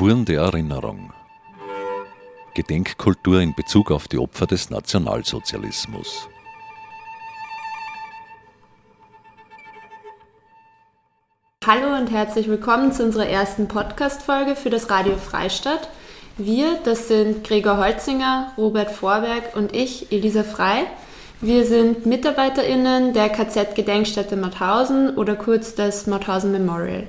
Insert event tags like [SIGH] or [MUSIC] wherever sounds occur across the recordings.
Spuren der Erinnerung. Gedenkkultur in Bezug auf die Opfer des Nationalsozialismus. Hallo und herzlich willkommen zu unserer ersten Podcast-Folge für das Radio Freistadt. Wir, das sind Gregor Holzinger, Robert Vorberg und ich, Elisa Frei. Wir sind MitarbeiterInnen der KZ-Gedenkstätte Mauthausen oder kurz des Mauthausen Memorial.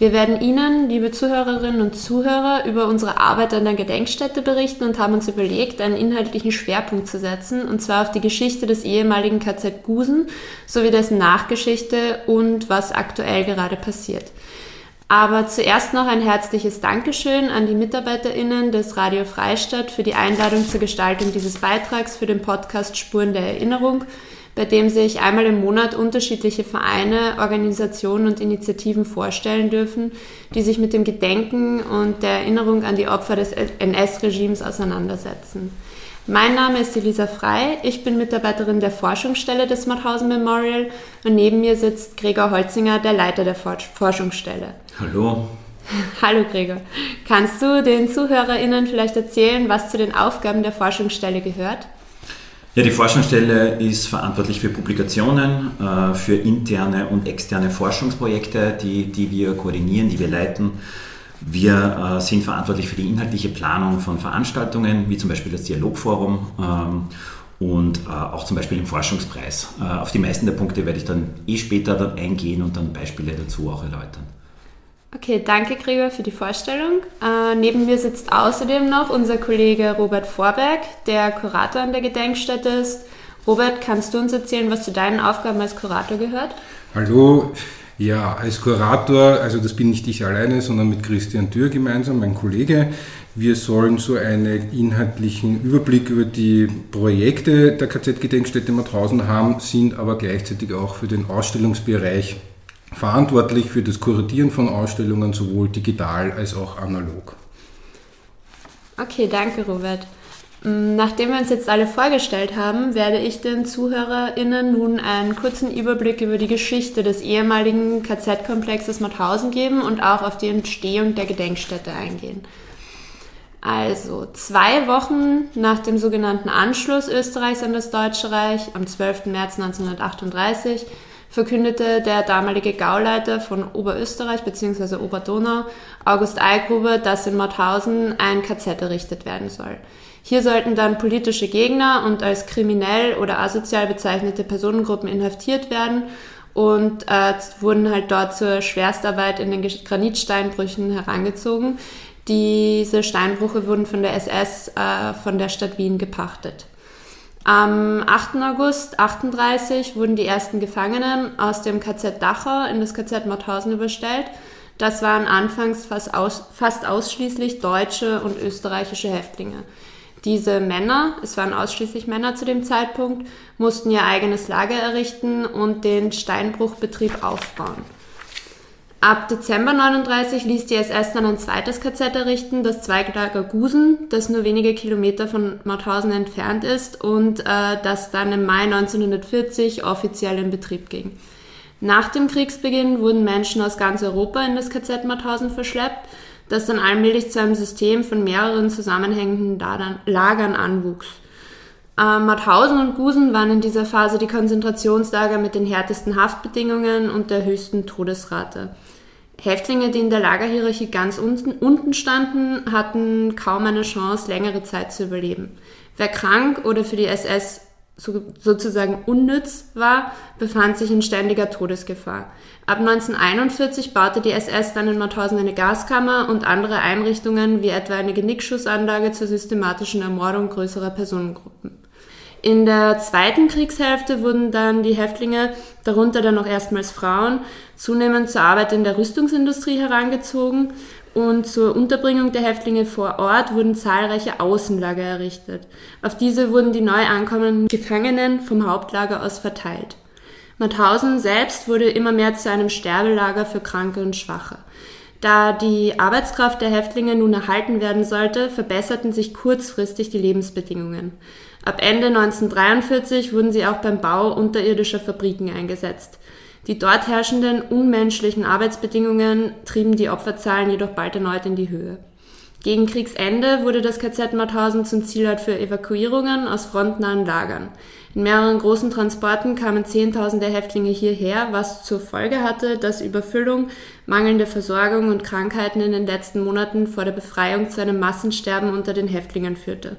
Wir werden Ihnen, liebe Zuhörerinnen und Zuhörer, über unsere Arbeit an der Gedenkstätte berichten und haben uns überlegt, einen inhaltlichen Schwerpunkt zu setzen, und zwar auf die Geschichte des ehemaligen KZ Gusen sowie dessen Nachgeschichte und was aktuell gerade passiert. Aber zuerst noch ein herzliches Dankeschön an die MitarbeiterInnen des Radio Freistadt für die Einladung zur Gestaltung dieses Beitrags für den Podcast Spuren der Erinnerung bei dem sich einmal im Monat unterschiedliche Vereine, Organisationen und Initiativen vorstellen dürfen, die sich mit dem Gedenken und der Erinnerung an die Opfer des NS-Regimes auseinandersetzen. Mein Name ist Elisa Frei, ich bin Mitarbeiterin der Forschungsstelle des Mauthausen Memorial und neben mir sitzt Gregor Holzinger, der Leiter der Forschungsstelle. Hallo. [LAUGHS] Hallo Gregor. Kannst du den ZuhörerInnen vielleicht erzählen, was zu den Aufgaben der Forschungsstelle gehört? Ja, die Forschungsstelle ist verantwortlich für Publikationen, äh, für interne und externe Forschungsprojekte, die, die wir koordinieren, die wir leiten. Wir äh, sind verantwortlich für die inhaltliche Planung von Veranstaltungen, wie zum Beispiel das Dialogforum ähm, und äh, auch zum Beispiel im Forschungspreis. Auf die meisten der Punkte werde ich dann eh später dann eingehen und dann Beispiele dazu auch erläutern. Okay, danke Gregor für die Vorstellung. Äh, neben mir sitzt außerdem noch unser Kollege Robert Vorberg, der Kurator an der Gedenkstätte ist. Robert, kannst du uns erzählen, was zu deinen Aufgaben als Kurator gehört? Hallo, ja, als Kurator, also das bin nicht ich alleine, sondern mit Christian Dürr gemeinsam, mein Kollege. Wir sollen so einen inhaltlichen Überblick über die Projekte der KZ-Gedenkstätte Mauthausen haben, sind aber gleichzeitig auch für den Ausstellungsbereich verantwortlich für das Kuratieren von Ausstellungen, sowohl digital als auch analog. Okay, danke Robert. Mm, nachdem wir uns jetzt alle vorgestellt haben, werde ich den ZuhörerInnen nun einen kurzen Überblick über die Geschichte des ehemaligen KZ-Komplexes Mauthausen geben und auch auf die Entstehung der Gedenkstätte eingehen. Also, zwei Wochen nach dem sogenannten Anschluss Österreichs an das Deutsche Reich am 12. März 1938 verkündete der damalige Gauleiter von Oberösterreich bzw. Oberdonau, August Eigruber, dass in Mauthausen ein KZ errichtet werden soll. Hier sollten dann politische Gegner und als kriminell oder asozial bezeichnete Personengruppen inhaftiert werden und äh, wurden halt dort zur Schwerstarbeit in den Granitsteinbrüchen herangezogen. Diese Steinbrüche wurden von der SS äh, von der Stadt Wien gepachtet. Am 8. August 38 wurden die ersten Gefangenen aus dem KZ Dachau in das KZ Mauthausen überstellt. Das waren anfangs fast, aus, fast ausschließlich deutsche und österreichische Häftlinge. Diese Männer, es waren ausschließlich Männer zu dem Zeitpunkt, mussten ihr eigenes Lager errichten und den Steinbruchbetrieb aufbauen. Ab Dezember 39 ließ die SS dann ein zweites KZ errichten, das Zweiglager Gusen, das nur wenige Kilometer von Mauthausen entfernt ist und äh, das dann im Mai 1940 offiziell in Betrieb ging. Nach dem Kriegsbeginn wurden Menschen aus ganz Europa in das KZ Mauthausen verschleppt, das dann allmählich zu einem System von mehreren zusammenhängenden Lagern anwuchs. Äh, Mauthausen und Gusen waren in dieser Phase die Konzentrationslager mit den härtesten Haftbedingungen und der höchsten Todesrate. Häftlinge, die in der Lagerhierarchie ganz unten, unten standen, hatten kaum eine Chance, längere Zeit zu überleben. Wer krank oder für die SS so, sozusagen unnütz war, befand sich in ständiger Todesgefahr. Ab 1941 baute die SS dann in Mauthausen eine Gaskammer und andere Einrichtungen wie etwa eine Genickschussanlage zur systematischen Ermordung größerer Personengruppen. In der zweiten Kriegshälfte wurden dann die Häftlinge, darunter dann auch erstmals Frauen, zunehmend zur Arbeit in der Rüstungsindustrie herangezogen und zur Unterbringung der Häftlinge vor Ort wurden zahlreiche Außenlager errichtet. Auf diese wurden die neu ankommenden Gefangenen vom Hauptlager aus verteilt. Mauthausen selbst wurde immer mehr zu einem Sterbelager für Kranke und Schwache. Da die Arbeitskraft der Häftlinge nun erhalten werden sollte, verbesserten sich kurzfristig die Lebensbedingungen. Ab Ende 1943 wurden sie auch beim Bau unterirdischer Fabriken eingesetzt. Die dort herrschenden unmenschlichen Arbeitsbedingungen trieben die Opferzahlen jedoch bald erneut in die Höhe. Gegen Kriegsende wurde das KZ Mauthausen zum Zielort für Evakuierungen aus frontnahen Lagern. In mehreren großen Transporten kamen Zehntausende Häftlinge hierher, was zur Folge hatte, dass Überfüllung, mangelnde Versorgung und Krankheiten in den letzten Monaten vor der Befreiung zu einem Massensterben unter den Häftlingen führte.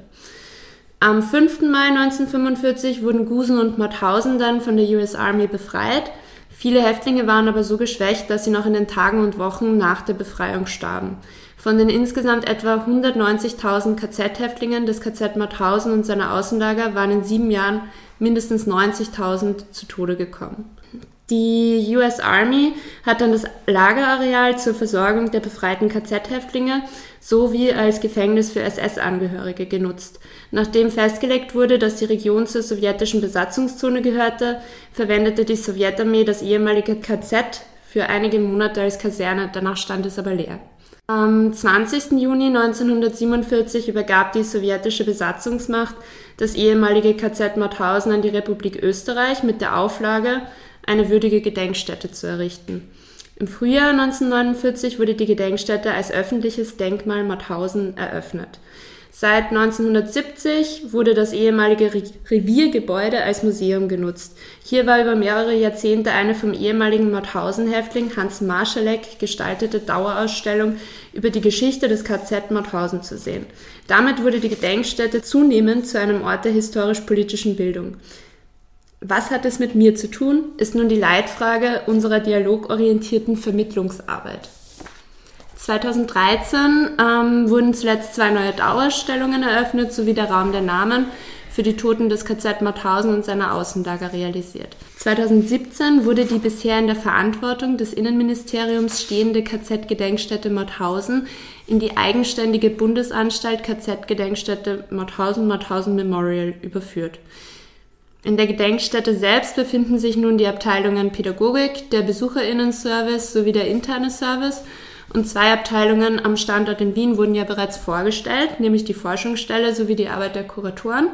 Am 5. Mai 1945 wurden Gusen und Mauthausen dann von der US Army befreit. Viele Häftlinge waren aber so geschwächt, dass sie noch in den Tagen und Wochen nach der Befreiung starben. Von den insgesamt etwa 190.000 KZ-Häftlingen des KZ Mauthausen und seiner Außenlager waren in sieben Jahren mindestens 90.000 zu Tode gekommen. Die US Army hat dann das Lagerareal zur Versorgung der befreiten KZ-Häftlinge sowie als Gefängnis für SS-Angehörige genutzt. Nachdem festgelegt wurde, dass die Region zur sowjetischen Besatzungszone gehörte, verwendete die Sowjetarmee das ehemalige KZ für einige Monate als Kaserne, danach stand es aber leer. Am 20. Juni 1947 übergab die sowjetische Besatzungsmacht das ehemalige KZ Mauthausen an die Republik Österreich mit der Auflage, eine würdige Gedenkstätte zu errichten. Im Frühjahr 1949 wurde die Gedenkstätte als öffentliches Denkmal Mauthausen eröffnet. Seit 1970 wurde das ehemalige Reviergebäude als Museum genutzt. Hier war über mehrere Jahrzehnte eine vom ehemaligen Mauthausen-Häftling Hans Marschalek gestaltete Dauerausstellung über die Geschichte des KZ Mauthausen zu sehen. Damit wurde die Gedenkstätte zunehmend zu einem Ort der historisch-politischen Bildung. Was hat es mit mir zu tun, ist nun die Leitfrage unserer dialogorientierten Vermittlungsarbeit. 2013 ähm, wurden zuletzt zwei neue Dauerausstellungen eröffnet, sowie der Raum der Namen für die Toten des KZ Mauthausen und seiner Außenlager realisiert. 2017 wurde die bisher in der Verantwortung des Innenministeriums stehende KZ-Gedenkstätte Mauthausen in die eigenständige Bundesanstalt KZ-Gedenkstätte Mauthausen-Mauthausen Memorial überführt. In der Gedenkstätte selbst befinden sich nun die Abteilungen Pädagogik, der Besucherinnenservice sowie der interne Service – und zwei Abteilungen am Standort in Wien wurden ja bereits vorgestellt, nämlich die Forschungsstelle sowie die Arbeit der Kuratoren.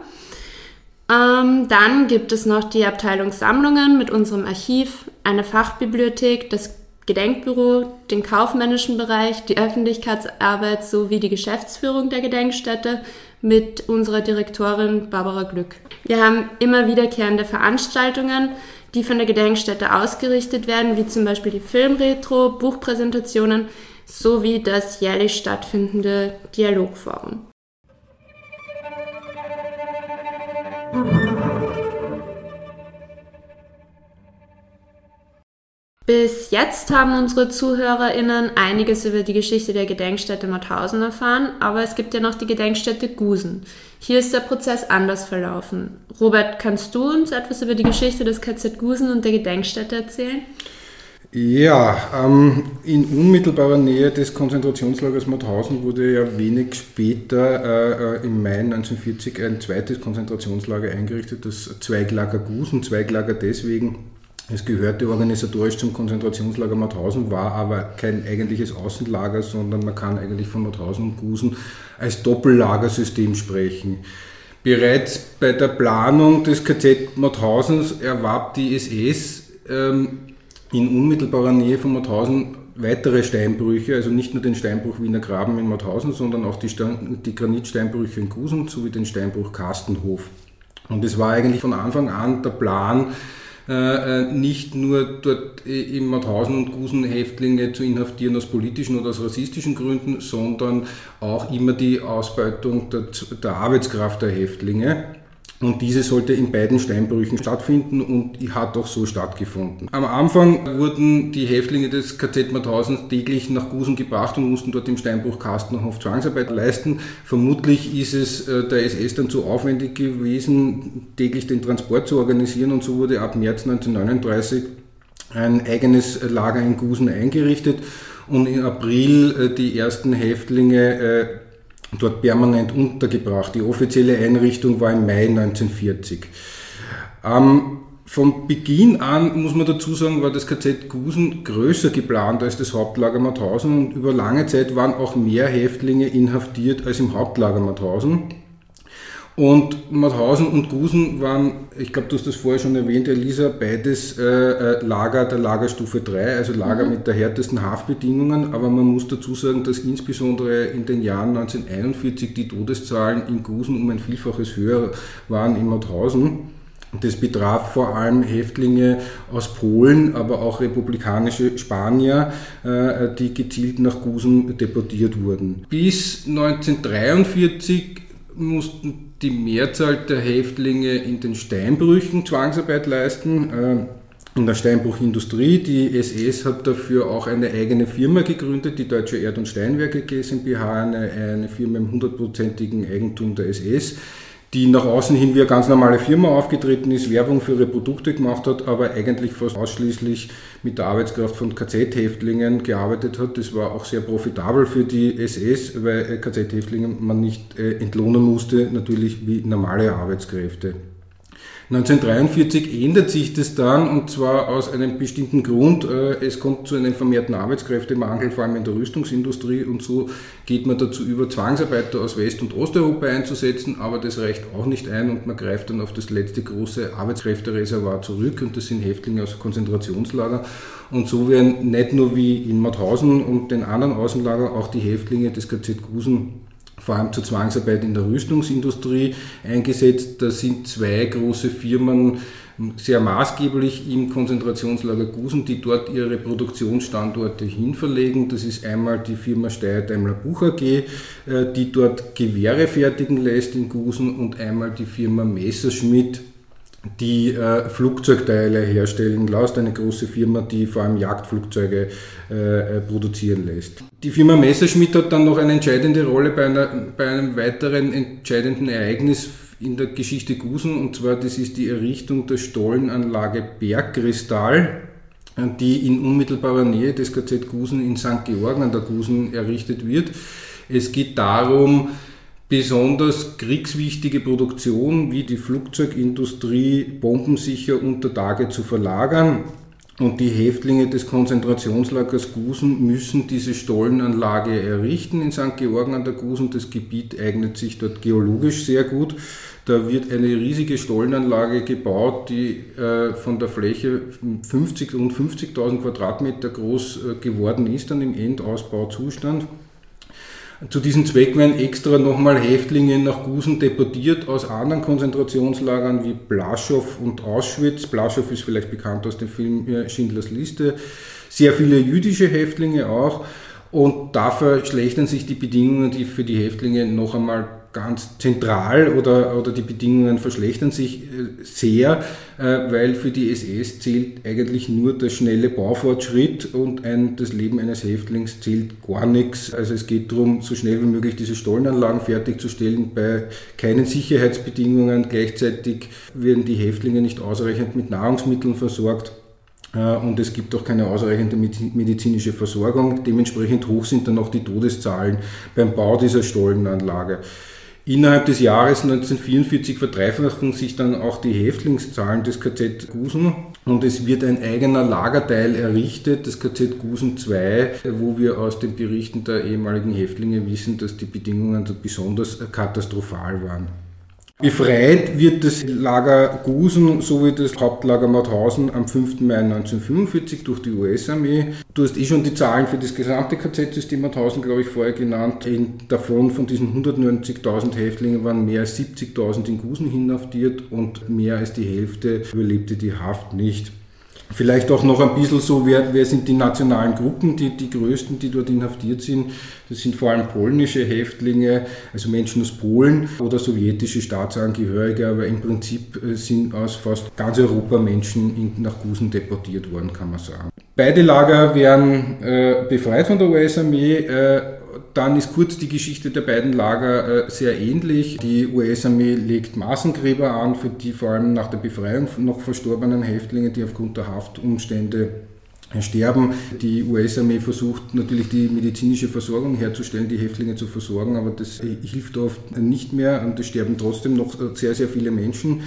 Ähm, dann gibt es noch die Abteilung Sammlungen mit unserem Archiv, eine Fachbibliothek, das Gedenkbüro, den kaufmännischen Bereich, die Öffentlichkeitsarbeit sowie die Geschäftsführung der Gedenkstätte mit unserer Direktorin Barbara Glück. Wir haben immer wiederkehrende Veranstaltungen, die von der Gedenkstätte ausgerichtet werden, wie zum Beispiel die Filmretro, Buchpräsentationen sowie das jährlich stattfindende Dialogforum. Bis jetzt haben unsere ZuhörerInnen einiges über die Geschichte der Gedenkstätte Mauthausen erfahren, aber es gibt ja noch die Gedenkstätte Gusen. Hier ist der Prozess anders verlaufen. Robert, kannst du uns etwas über die Geschichte des KZ Gusen und der Gedenkstätte erzählen? Ja, ähm, in unmittelbarer Nähe des Konzentrationslagers Mauthausen wurde ja wenig später, äh, im Mai 1940, ein zweites Konzentrationslager eingerichtet, das Zweiglager Gusen. Zweiglager deswegen, es gehörte organisatorisch zum Konzentrationslager Mauthausen, war aber kein eigentliches Außenlager, sondern man kann eigentlich von Mauthausen und Gusen als Doppellagersystem sprechen. Bereits bei der Planung des KZ Mauthausens erwarb die SS ähm, in unmittelbarer Nähe von Mauthausen weitere Steinbrüche, also nicht nur den Steinbruch Wiener Graben in Mauthausen, sondern auch die, die Granitsteinbrüche in Gusen sowie den Steinbruch Kastenhof. Und es war eigentlich von Anfang an der Plan, nicht nur dort im Mauthausen und Gusen Häftlinge zu inhaftieren aus politischen oder aus rassistischen Gründen, sondern auch immer die Ausbeutung der Arbeitskraft der Häftlinge. Und diese sollte in beiden Steinbrüchen stattfinden und hat auch so stattgefunden. Am Anfang wurden die Häftlinge des KZ Mauthausen täglich nach Gusen gebracht und mussten dort im Steinbruch Kastenhof Zwangsarbeit leisten. Vermutlich ist es äh, der SS dann zu aufwendig gewesen, täglich den Transport zu organisieren und so wurde ab März 1939 ein eigenes Lager in Gusen eingerichtet und im April äh, die ersten Häftlinge äh, dort permanent untergebracht. Die offizielle Einrichtung war im Mai 1940. Ähm, von Beginn an, muss man dazu sagen, war das KZ Gusen größer geplant als das Hauptlager Mauthausen und über lange Zeit waren auch mehr Häftlinge inhaftiert als im Hauptlager Mauthausen. Und Mauthausen und Gusen waren, ich glaube, du hast das vorher schon erwähnt, Elisa, beides äh, äh Lager der Lagerstufe 3, also Lager mhm. mit der härtesten Haftbedingungen. Aber man muss dazu sagen, dass insbesondere in den Jahren 1941 die Todeszahlen in Gusen um ein Vielfaches höher waren in Mauthausen. Das betraf vor allem Häftlinge aus Polen, aber auch republikanische Spanier, äh, die gezielt nach Gusen deportiert wurden. Bis 1943 mussten die Mehrzahl der Häftlinge in den Steinbrüchen Zwangsarbeit leisten, äh, in der Steinbruchindustrie. Die SS hat dafür auch eine eigene Firma gegründet, die Deutsche Erd- und Steinwerke GmbH, eine, eine Firma im hundertprozentigen Eigentum der SS die nach außen hin wie eine ganz normale Firma aufgetreten ist, Werbung für ihre Produkte gemacht hat, aber eigentlich fast ausschließlich mit der Arbeitskraft von KZ-Häftlingen gearbeitet hat. Das war auch sehr profitabel für die SS, weil KZ-Häftlinge man nicht äh, entlohnen musste, natürlich wie normale Arbeitskräfte. 1943 ändert sich das dann und zwar aus einem bestimmten Grund. Äh, es kommt zu einem vermehrten Arbeitskräftemangel, vor allem in der Rüstungsindustrie und so geht man dazu über, Zwangsarbeiter aus West- und Osteuropa einzusetzen, aber das reicht auch nicht ein und man greift dann auf das letzte große Arbeitskräftereservoir zurück und das sind Häftlinge aus Konzentrationslager. Und so werden nicht nur wie in Mauthausen und den anderen Außenlagern auch die Häftlinge des KZ Gusen vor allem zur Zwangsarbeit in der Rüstungsindustrie eingesetzt. Da sind zwei große Firmen sehr maßgeblich im Konzentrationslager Gusen, die dort ihre Produktionsstandorte hinverlegen. Das ist einmal die Firma Steyr Daimler Buch AG, äh, die dort Gewehre fertigen lässt in Gusen und einmal die Firma Messerschmidt, die äh, Flugzeugteile herstellen lässt, eine große Firma, die vor allem Jagdflugzeuge äh, äh, produzieren lässt. Die Firma Messerschmitt hat dann noch eine entscheidende Rolle bei, einer, bei einem weiteren entscheidenden Ereignis in der Geschichte Gusen, und zwar das ist die Errichtung der Stollenanlage Bergkristall, die in unmittelbarer Nähe des KZ Gusen in St. Georgen an der Gusen errichtet wird. Es geht darum, besonders kriegswichtige Produktion wie die Flugzeugindustrie bombensicher unter Tage zu verlagern. Und die Häftlinge des Konzentrationslagers Gusen müssen diese Stollenanlage errichten in St. Georgen an der Gusen. Das Gebiet eignet sich dort geologisch sehr gut. Da wird eine riesige Stollenanlage gebaut, die äh, von der Fläche 50 und 50.000 Quadratmeter groß äh, geworden ist, dann im Endausbauzustand. Zu diesem Zweck werden extra nochmal Häftlinge nach Gusen deportiert aus anderen Konzentrationslagern wie Blaschow und Auschwitz. Blaschow ist vielleicht bekannt aus dem Film Schindlers Liste. Sehr viele jüdische Häftlinge auch. Und da verschlechtern sich die Bedingungen, die für die Häftlinge noch einmal ganz zentral oder, oder die Bedingungen verschlechtern sich äh, sehr, äh, weil für die SS zählt eigentlich nur der schnelle Baufortschritt und ein, das Leben eines Häftlings zählt gar nichts. Also es geht darum, so schnell wie möglich diese Stollenanlagen fertigzustellen bei keinen Sicherheitsbedingungen. Gleichzeitig werden die Häftlinge nicht ausreichend mit Nahrungsmitteln versorgt. Äh, und es gibt auch keine ausreichende medizinische Versorgung. Dementsprechend hoch sind dann auch die Todeszahlen beim Bau dieser Stollenanlage. Innerhalb des Jahres 1944 verdreifachen sich dann auch die Häftlingszahlen des KZ Gusen und es wird ein eigener Lagerteil errichtet, das KZ Gusen II, wo wir aus den Berichten der ehemaligen Häftlinge wissen, dass die Bedingungen besonders katastrophal waren. Befreit wird das Lager Gusen sowie das Hauptlager Mauthausen am 5. Mai 1945 durch die US-Armee. Du hast eh schon die Zahlen für das gesamte KZ-System Mauthausen, glaube ich, vorher genannt. In, davon von diesen 190.000 Häftlingen waren mehr als 70.000 in Gusen inhaftiert und mehr als die Hälfte überlebte die Haft nicht. Vielleicht auch noch ein bisschen so, wer, wer sind die nationalen Gruppen, die, die größten, die dort inhaftiert sind. Das sind vor allem polnische Häftlinge, also Menschen aus Polen oder sowjetische Staatsangehörige, aber im Prinzip äh, sind aus fast ganz Europa Menschen in, nach Gusen deportiert worden, kann man sagen. Beide Lager werden äh, befreit von der US-Armee. Äh, dann ist kurz die Geschichte der beiden Lager äh, sehr ähnlich. Die US-Armee legt Massengräber an für die vor allem nach der Befreiung noch verstorbenen Häftlinge, die aufgrund der Haftumstände sterben. Die US-Armee versucht natürlich die medizinische Versorgung herzustellen, die Häftlinge zu versorgen, aber das äh, hilft oft nicht mehr und es sterben trotzdem noch sehr, sehr viele Menschen.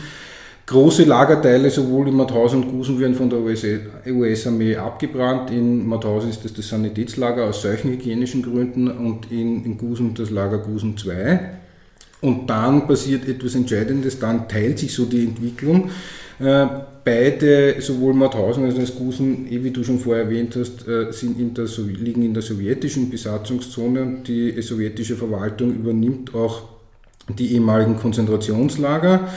Große Lagerteile sowohl in Mauthausen und Gusen werden von der US-Armee abgebrannt. In Mauthausen ist das das Sanitätslager aus solchen hygienischen Gründen und in, in Gusen das Lager Gusen 2. Und dann passiert etwas Entscheidendes, dann teilt sich so die Entwicklung. Äh, beide, sowohl Mauthausen als auch Gusen, eh wie du schon vorher erwähnt hast, äh, sind in der, liegen in der sowjetischen Besatzungszone die sowjetische Verwaltung übernimmt auch die ehemaligen Konzentrationslager.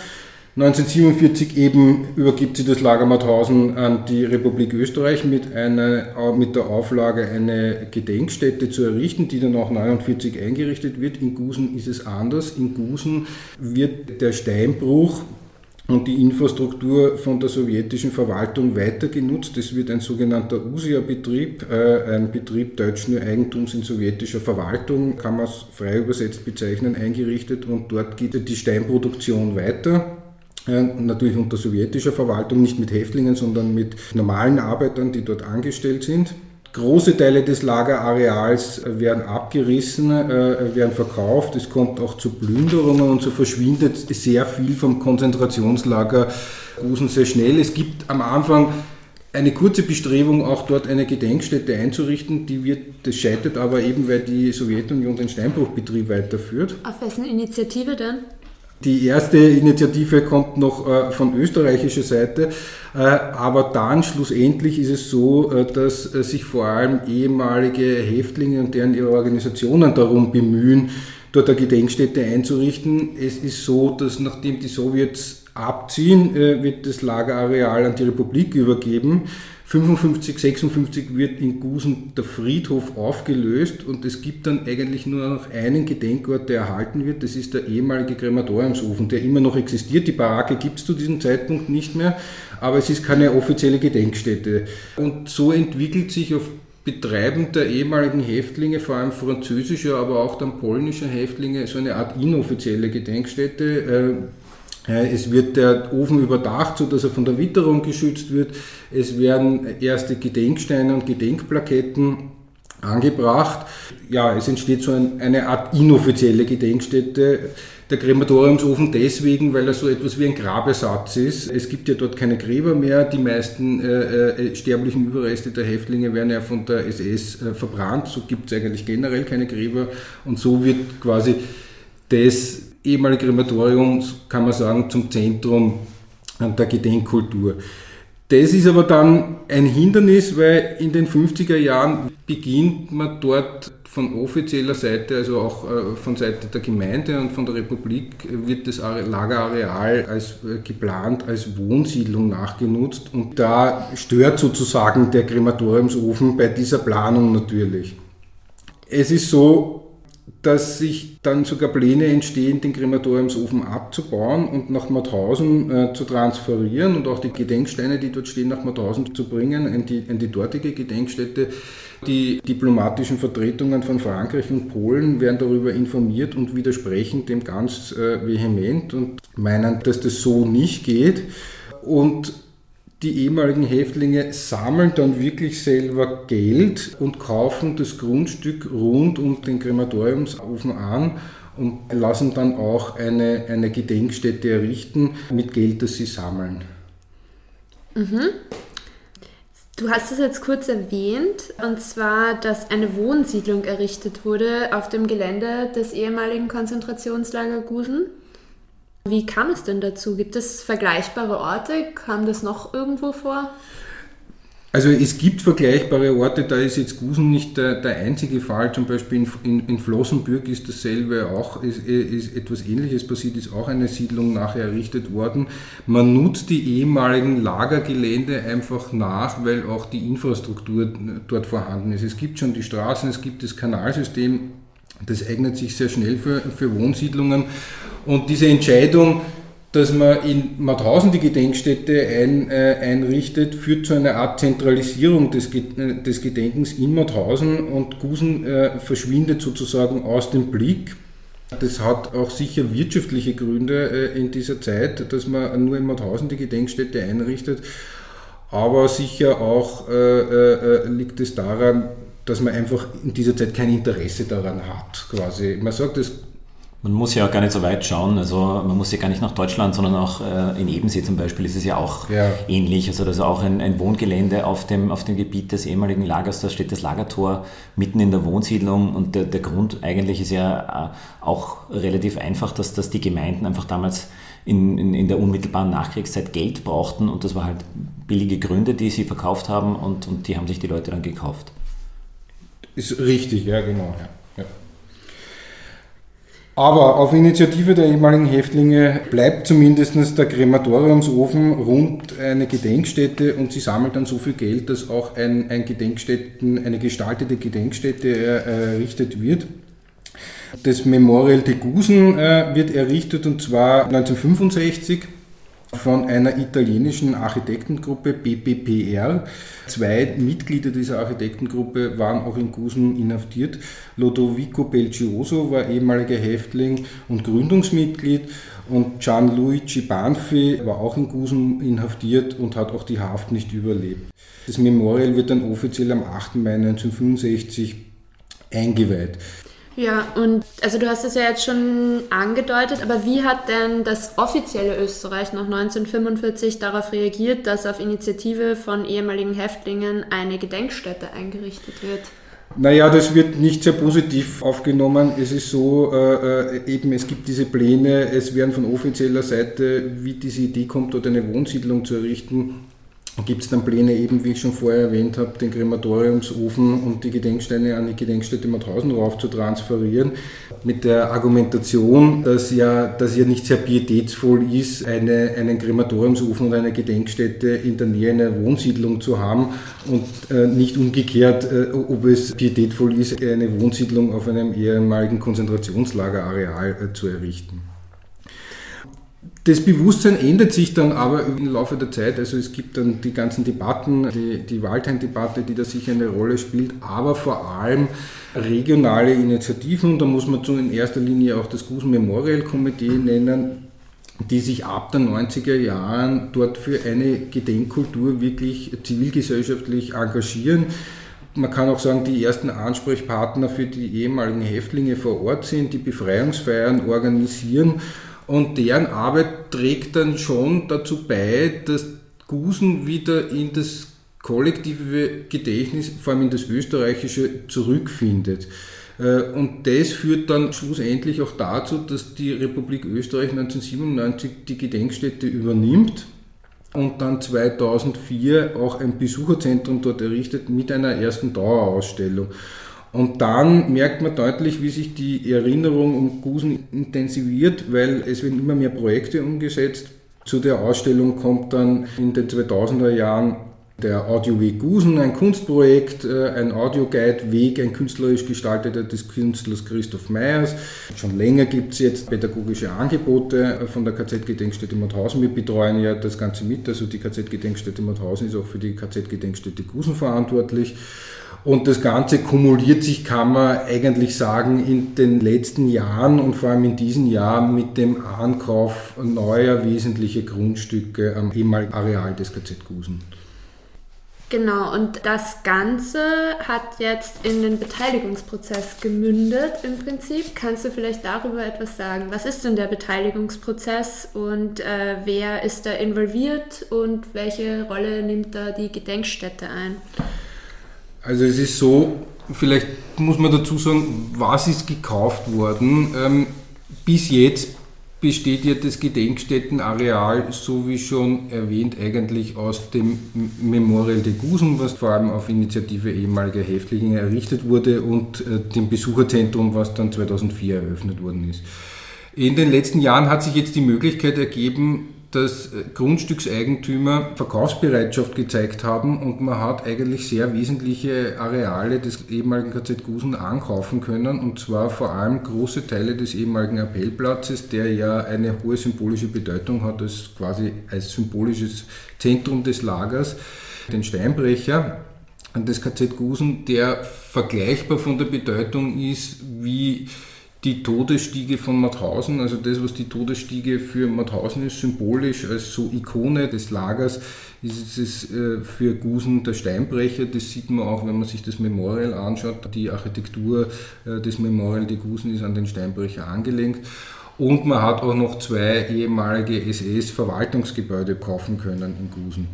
1947 eben übergibt sie das Lager Mauthausen an die Republik Österreich mit, einer, mit der Auflage, eine Gedenkstätte zu errichten, die dann auch 1949 eingerichtet wird. In Gusen ist es anders. In Gusen wird der Steinbruch und die Infrastruktur von der sowjetischen Verwaltung weiter genutzt. Es wird ein sogenannter USIA-Betrieb, äh, ein Betrieb deutschen Eigentums in sowjetischer Verwaltung, kann man es frei übersetzt bezeichnen, eingerichtet und dort geht die Steinproduktion weiter natürlich unter sowjetischer Verwaltung, nicht mit Häftlingen, sondern mit normalen Arbeitern, die dort angestellt sind. Große Teile des Lagerareals werden abgerissen, äh, werden verkauft. Es kommt auch zu Plünderungen und so verschwindet sehr viel vom Konzentrationslager Gusen sehr schnell. Es gibt am Anfang eine kurze Bestrebung, auch dort eine Gedenkstätte einzurichten. Die wird, das scheitert aber eben, weil die Sowjetunion den Steinbruchbetrieb weiterführt. Auf wessen Initiative denn? Die erste Initiative kommt noch äh, von österreichischer Seite, äh, aber dann schlussendlich ist es so, äh, dass sich vor allem ehemalige Häftlinge und deren ihre Organisationen darum bemühen, dort eine Gedenkstätte einzurichten. Es ist so, dass nachdem die Sowjets abziehen, wird das Lagerareal an die Republik übergeben. 55, 56 wird in Gusen der Friedhof aufgelöst und es gibt dann eigentlich nur noch einen Gedenkort, der erhalten wird. Das ist der ehemalige Krematoriumsofen, der immer noch existiert. Die Baracke gibt es zu diesem Zeitpunkt nicht mehr, aber es ist keine offizielle Gedenkstätte. Und so entwickelt sich auf Betreiben der ehemaligen Häftlinge, vor allem französischer, aber auch dann polnischer Häftlinge, so eine Art inoffizielle Gedenkstätte. Es wird der Ofen überdacht, sodass er von der Witterung geschützt wird. Es werden erste Gedenksteine und Gedenkplaketten angebracht. Ja, es entsteht so ein, eine Art inoffizielle Gedenkstätte. Der Krematoriumsofen deswegen, weil er so etwas wie ein Grabesatz ist. Es gibt ja dort keine Gräber mehr. Die meisten äh, äh sterblichen Überreste der Häftlinge werden ja von der SS äh, verbrannt. So gibt es eigentlich generell keine Gräber. Und so wird quasi das ehemalige Krematorium, kann man sagen, zum Zentrum der Gedenkkultur. Das ist aber dann ein Hindernis, weil in den 50er Jahren beginnt man dort von offizieller Seite, also auch äh, von Seite der Gemeinde und von der Republik, wird das Lagerareal als äh, geplant als Wohnsiedlung nachgenutzt und da stört sozusagen der Krematoriumsofen bei dieser Planung natürlich. Es ist so, dass sich dann sogar Pläne entstehen, den Krematoriumsofen abzubauen und nach Mauthausen äh, zu transferieren und auch die Gedenksteine, die dort stehen, nach Mauthausen zu bringen, in die, in die dortige Gedenkstätte. Die diplomatischen Vertretungen von Frankreich und Polen werden darüber informiert und widersprechen dem ganz äh, vehement und meinen, dass das so nicht geht. Und die ehemaligen Häftlinge sammeln dann wirklich selber Geld und kaufen das Grundstück rund um den Krematoriumsofen an und lassen dann auch eine, eine Gedenkstätte errichten mit Geld, das sie sammeln. Mhm. Du hast es jetzt kurz erwähnt, und zwar, dass eine Wohnsiedlung errichtet wurde auf dem Gelände des ehemaligen Konzentrationslager Gusen. Wie kam es denn dazu? Gibt es vergleichbare Orte? Kam das noch irgendwo vor? Also es gibt vergleichbare Orte, da ist jetzt Gusen nicht der, der einzige Fall. Zum Beispiel in, in, in Flossenbürg ist dasselbe auch, ist, ist, etwas ähnliches passiert, ist auch eine Siedlung nachher errichtet worden. Man nutzt die ehemaligen Lagergelände einfach nach, weil auch die Infrastruktur dort vorhanden ist. Es gibt schon die Straßen, es gibt das Kanalsystem, das eignet sich sehr schnell für, für Wohnsiedlungen. Und diese Entscheidung, dass man in Mauthausen die Gedenkstätte ein, äh, einrichtet, führt zu einer Art Zentralisierung des, äh, des Gedenkens in Mauthausen und Gusen äh, verschwindet sozusagen aus dem Blick. Das hat auch sicher wirtschaftliche Gründe äh, in dieser Zeit, dass man nur in Mauthausen die Gedenkstätte einrichtet. Aber sicher auch äh, äh, liegt es daran, dass man einfach in dieser Zeit kein Interesse daran hat. Quasi. Man sagt, es Man muss ja auch gar nicht so weit schauen, also man muss ja gar nicht nach Deutschland, sondern auch äh, in Ebensee zum Beispiel ist es ja auch ja. ähnlich. Also das ist auch ein, ein, Wohngelände auf dem, auf dem Gebiet des ehemaligen Lagers, da steht das Lagertor mitten in der Wohnsiedlung und der, der Grund eigentlich ist ja äh, auch relativ einfach, dass, dass die Gemeinden einfach damals in, in, in der unmittelbaren Nachkriegszeit Geld brauchten und das war halt billige Gründe, die sie verkauft haben und, und die haben sich die Leute dann gekauft. Ist richtig, ja genau. Ja. Aber auf Initiative der ehemaligen Häftlinge bleibt zumindest der Krematoriumsofen rund eine Gedenkstätte und sie sammelt dann so viel Geld, dass auch ein, ein Gedenkstätten, eine gestaltete Gedenkstätte errichtet wird. Das Memorial de Gusen äh, wird errichtet und zwar 1965 von einer italienischen Architektengruppe BPPR. Zwei Mitglieder dieser Architektengruppe waren auch in Gusen inhaftiert. Lodovico Belgioso war ehemaliger Häftling und Gründungsmitglied und Gianluigi Banfi war auch in Gusen inhaftiert und hat auch die Haft nicht überlebt. Das Memorial wird dann offiziell am 8. Mai 1965 eingeweiht. Ja, und also du hast es ja jetzt schon angedeutet, aber wie hat denn das offizielle Österreich nach 1945 darauf reagiert, dass auf Initiative von ehemaligen Häftlingen eine Gedenkstätte eingerichtet wird? Naja, das wird nicht sehr positiv aufgenommen. Es ist so, äh, äh, eben es gibt diese Pläne, es werden von offizieller Seite, wie diese Idee kommt, dort eine Wohnsiedlung zu errichten, gibt es dann Pläne, eben wie ich schon vorher erwähnt habe, den Krematoriumsofen und die Gedenksteine an die Gedenkstätte Mauthausen rauf zu transferieren, mit der Argumentation, dass ja, dass ja nicht sehr pietätsvoll ist, eine, einen Krematoriumsofen und eine Gedenkstätte in der Nähe einer Wohnsiedlung zu haben und äh, nicht umgekehrt, äh, ob es pietätvoll ist, eine Wohnsiedlung auf einem ehemaligen Konzentrationslagerareal äh, zu errichten. Das Bewusstsein ändert sich dann aber im Laufe der Zeit. Also es gibt dann die ganzen Debatten, die, die Waldhain-Debatte, die da sicher eine Rolle spielt, aber vor allem regionale Initiativen. Und da muss man in erster Linie auch das Gusen Memorial Komitee nennen, die sich ab den 90er Jahren dort für eine Gedenkkultur wirklich zivilgesellschaftlich engagieren. Man kann auch sagen, die ersten Ansprechpartner für die ehemaligen Häftlinge vor Ort sind, die Befreiungsfeiern organisieren und deren Arbeit trägt dann schon dazu bei, dass Gusen wieder in das kollektive Gedächtnis, vor allem in das österreichische, zurückfindet. Äh, und das führt dann schlussendlich auch dazu, dass die Republik Österreich 1997 die Gedenkstätte übernimmt und dann 2004 auch ein Besucherzentrum dort errichtet mit einer ersten Dauerausstellung. Und dann merkt man deutlich, wie sich die Erinnerung um Gusen intensiviert, weil es werden immer mehr Projekte umgesetzt. Zu der Ausstellung kommt dann in den 2000er Jahren der Audioweg Gusen, ein Kunstprojekt, äh, ein Audioguide Weg, ein künstlerisch gestalteter des Künstlers Christoph Meyers. Schon länger gibt es jetzt pädagogische Angebote von der KZ-Gedenkstätte Mauthausen. Wir betreuen ja das Ganze mit, also die KZ-Gedenkstätte Mauthausen ist auch für die KZ-Gedenkstätte Gusen verantwortlich. Und das Ganze kumuliert sich, kann man eigentlich sagen, in den letzten Jahren und vor allem in diesem Jahr mit dem Ankauf neuer wesentlicher Grundstücke am ehemaligen Areal des KZ Gusen. Genau, und das Ganze hat jetzt in den Beteiligungsprozess gemündet im Prinzip. Kannst du vielleicht darüber etwas sagen? Was ist denn der Beteiligungsprozess und äh, wer ist da involviert und welche Rolle nimmt da die Gedenkstätte ein? Also es ist so, vielleicht muss man dazu sagen, was ist gekauft worden. Ähm, bis jetzt besteht ja das Gedenkstättenareal, so wie schon erwähnt, eigentlich aus dem Memorial de Gusen, was vor allem auf Initiative ehemaliger Häftlinge errichtet wurde, und äh, dem Besucherzentrum, was dann 2004 eröffnet worden ist. In den letzten Jahren hat sich jetzt die Möglichkeit ergeben, dass äh, Grundstückseigentümer Verkaufsbereitschaft gezeigt haben und man hat eigentlich sehr wesentliche Areale des ehemaligen KZ Gusen ankaufen können und zwar vor allem große Teile des ehemaligen Appellplatzes, der ja eine hohe symbolische Bedeutung hat, als quasi als symbolisches Zentrum des Lagers, den Steinbrecher des KZ Gusen, der vergleichbar von der Bedeutung ist wie die Todesstiege von Mauthausen, also das, was die Todesstiege für Mauthausen ist, symbolisch als so Ikone des Lagers, ist es äh, für Gusen der Steinbrecher. Das sieht man auch, wenn man sich das Memorial anschaut. Die Architektur äh, des Memorial de Gusen ist an den Steinbrecher angelegt. Und man hat auch noch zwei ehemalige SS-Verwaltungsgebäude kaufen können in Gusen.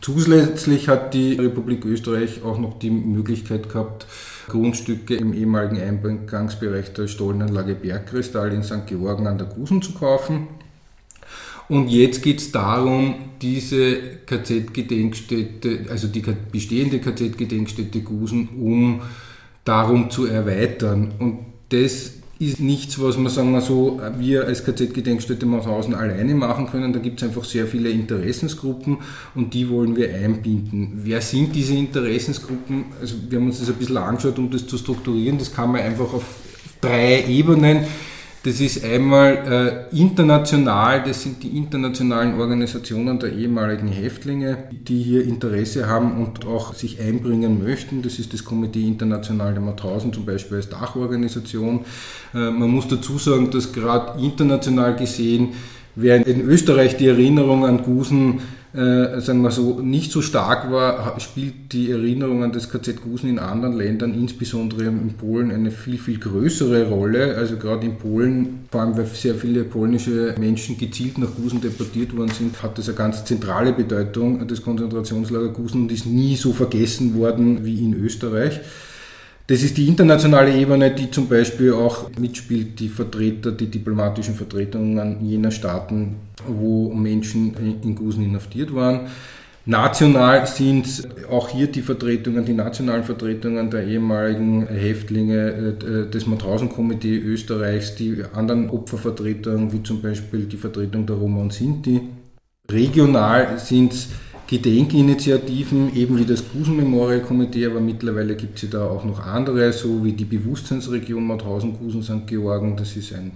Zusätzlich hat die Republik Österreich auch noch die Möglichkeit gehabt, Grundstücke im ehemaligen Eingangsbereich der Stollenanlage Bergkristall in St. Georgen an der Gusen zu kaufen. Und jetzt geht es darum, diese KZ-Gedenkstätte, also die bestehende KZ-Gedenkstätte Gusen, um darum zu erweitern. Und das ist nichts, was man, sagen wir so, wir als KZ-Gedenkstätte Mauthausen alleine machen können. Da gibt es einfach sehr viele Interessensgruppen und die wollen wir einbinden. Wer sind diese Interessensgruppen? Also wir haben uns das ein bisschen angeschaut, um das zu strukturieren. Das kann man einfach auf drei Ebenen das ist einmal äh, international, das sind die internationalen Organisationen der ehemaligen Häftlinge, die hier Interesse haben und auch sich einbringen möchten. Das ist das Komitee International der Mauthausen zum Beispiel als Dachorganisation. Äh, man muss dazu sagen, dass gerade international gesehen, während in Österreich die Erinnerung an Gusen äh, sagen wir so, nicht so stark war, spielt die Erinnerung an das KZ Gusen in anderen Ländern, insbesondere in Polen, eine viel, viel größere Rolle. Also gerade in Polen, vor allem weil sehr viele polnische Menschen gezielt nach Gusen deportiert worden sind, hat das eine ganz zentrale Bedeutung, das Konzentrationslager Gusen, und ist nie so vergessen worden wie in Österreich. Das ist die internationale Ebene, die zum Beispiel auch mitspielt, die Vertreter, die diplomatischen Vertretungen jener Staaten, wo Menschen in Gusen inhaftiert waren. National sind auch hier die Vertretungen, die nationalen Vertretungen der ehemaligen Häftlinge äh, des Mauthausen-Komitee Österreichs, die anderen Opfervertretungen, wie zum Beispiel die Vertretung der Roma und Sinti. Regional sind es Gedenkinitiativen, eben wie das Gusen Memorial Komitee, aber mittlerweile gibt es ja da auch noch andere, so wie die Bewusstseinsregion Mauthausen, Gusen, St. Georgen. Das ist ein,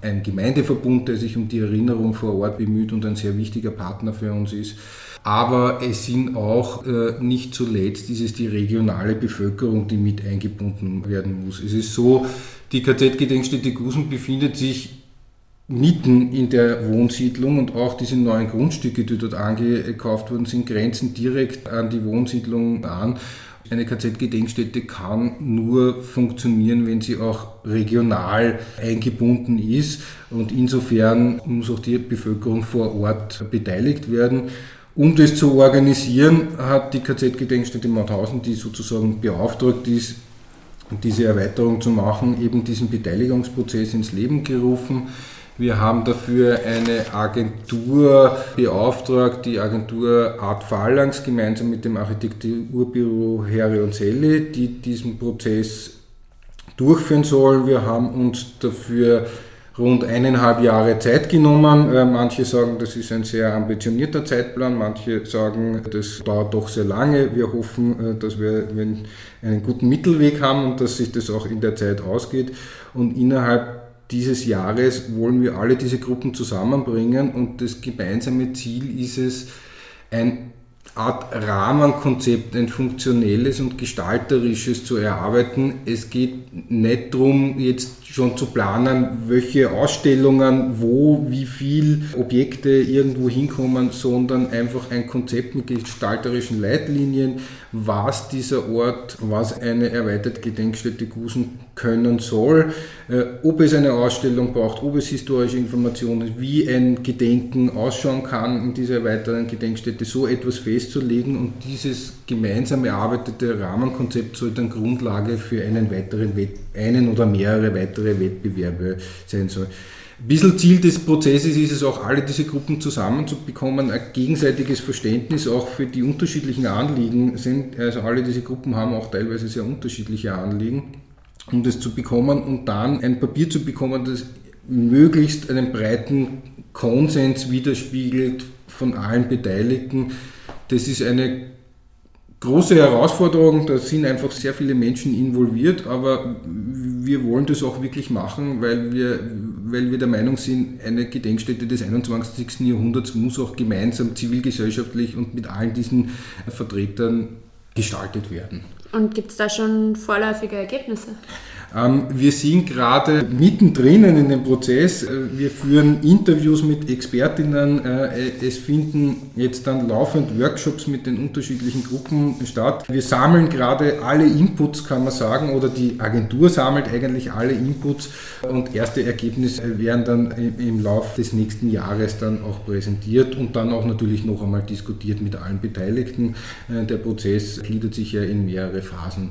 ein Gemeindeverbund, der sich um die Erinnerung vor Ort bemüht und ein sehr wichtiger Partner für uns ist. Aber es sind auch äh, nicht zuletzt ist es die regionale Bevölkerung, die mit eingebunden werden muss. Es ist so, die KZ-Gedenkstätte Gusen befindet sich mitten in der Wohnsiedlung und auch diese neuen Grundstücke, die dort angekauft wurden, sind grenzen direkt an die Wohnsiedlung an. Eine KZ-Gedenkstätte kann nur funktionieren, wenn sie auch regional eingebunden ist und insofern muss auch die Bevölkerung vor Ort beteiligt werden. Um das zu organisieren, hat die KZ-Gedenkstätte Mauthausen, die sozusagen beauftragt ist, diese Erweiterung zu machen, eben diesen Beteiligungsprozess ins Leben gerufen. Wir haben dafür eine Agentur beauftragt, die Agentur Art Phalanx, gemeinsam mit dem Architekturbüro Herre und Selli, die diesen Prozess durchführen sollen. Wir haben uns dafür rund eineinhalb Jahre Zeit genommen. Äh, manche sagen, das ist ein sehr ambitionierter Zeitplan, manche sagen, das dauert doch sehr lange. Wir hoffen, äh, dass wir einen guten Mittelweg haben und dass sich das auch in der Zeit ausgeht. Und innerhalb dieses Jahres wollen wir alle diese Gruppen zusammenbringen und das gemeinsame Ziel ist es, ein Art Rahmenkonzept, ein funktionelles und gestalterisches zu erarbeiten. Es geht nicht darum, jetzt schon zu planen, welche Ausstellungen, wo, wie viel Objekte irgendwo hinkommen, sondern einfach ein Konzept mit gestalterischen Leitlinien, was dieser Ort, was eine erweiterte Gedenkstätte Gusen können soll, äh, ob es eine Ausstellung braucht, ob es historische Informationen, wie ein Gedenken ausschauen kann in dieser erweiterten Gedenkstätte, so etwas festzulegen und dieses gemeinsam erarbeitete Rahmenkonzept soll dann Grundlage für einen weiteren Wett einen oder mehrere weitere Wettbewerbe sein soll. Ein bisschen Ziel des Prozesses ist es auch, alle diese Gruppen zusammenzubekommen, ein gegenseitiges Verständnis auch für die unterschiedlichen Anliegen sind. Also alle diese Gruppen haben auch teilweise sehr unterschiedliche Anliegen, um das zu bekommen und dann ein Papier zu bekommen, das möglichst einen breiten Konsens widerspiegelt von allen Beteiligten. Das ist eine große Herausforderung, da sind einfach sehr viele Menschen involviert, aber wir wollen das auch wirklich machen, weil wir, weil wir der Meinung sind, eine Gedenkstätte des 21. Jahrhunderts muss auch gemeinsam zivilgesellschaftlich und mit allen diesen Vertretern gestaltet werden. Und gibt es da schon vorläufige Ergebnisse? Ähm, wir sind gerade mittendrin in dem Prozess. Äh, wir führen Interviews mit Expertinnen. Äh, es finden jetzt dann laufend Workshops mit den unterschiedlichen Gruppen statt. Wir sammeln gerade alle Inputs, kann man sagen, oder die Agentur sammelt eigentlich alle Inputs und erste Ergebnisse werden dann im Laufe des nächsten Jahres dann auch präsentiert und dann auch natürlich noch einmal diskutiert mit allen Beteiligten. Äh, der Prozess gliedert sich ja in mehrere Phasen.